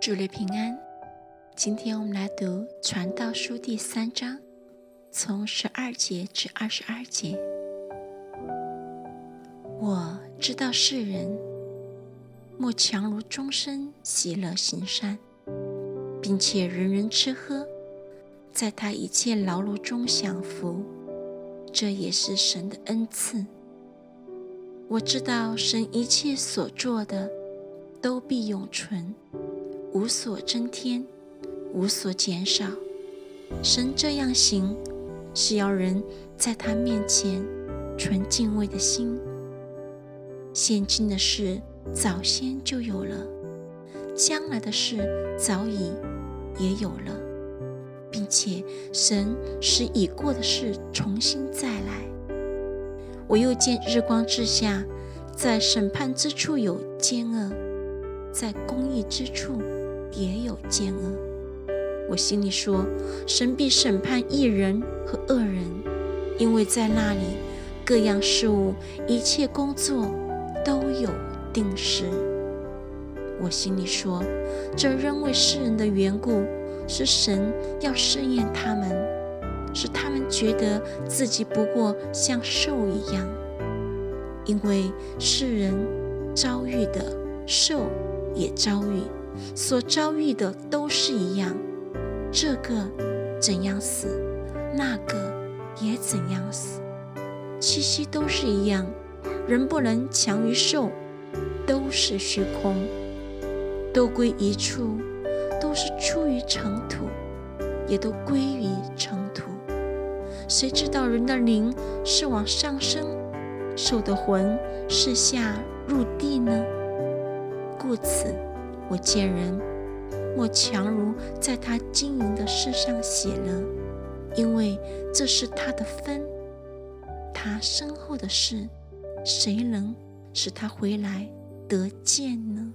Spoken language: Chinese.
主日平安。今天我们来读《传道书》第三章，从十二节至二十二节。我知道世人莫强如终身喜乐行善，并且人人吃喝，在他一切劳碌中享福，这也是神的恩赐。我知道神一切所做的都必永存。无所增添，无所减少。神这样行，是要人在他面前存敬畏的心。现今的事早先就有了，将来的事早已也有了，并且神使已过的事重新再来。我又见日光之下，在审判之处有奸恶，在公义之处。也有奸恶，我心里说：神必审判义人和恶人，因为在那里各样事物、一切工作都有定时。我心里说：这仍为世人的缘故，是神要试验他们，使他们觉得自己不过像兽一样，因为世人遭遇的，兽也遭遇。所遭遇的都是一样，这个怎样死，那个也怎样死，气息都是一样。人不能强于兽，都是虚空，都归一处，都是出于尘土，也都归于尘土。谁知道人的灵是往上升，兽的魂是下入地呢？故此。我见人莫强如在他经营的事上写了，因为这是他的分。他身后的事，谁能使他回来得见呢？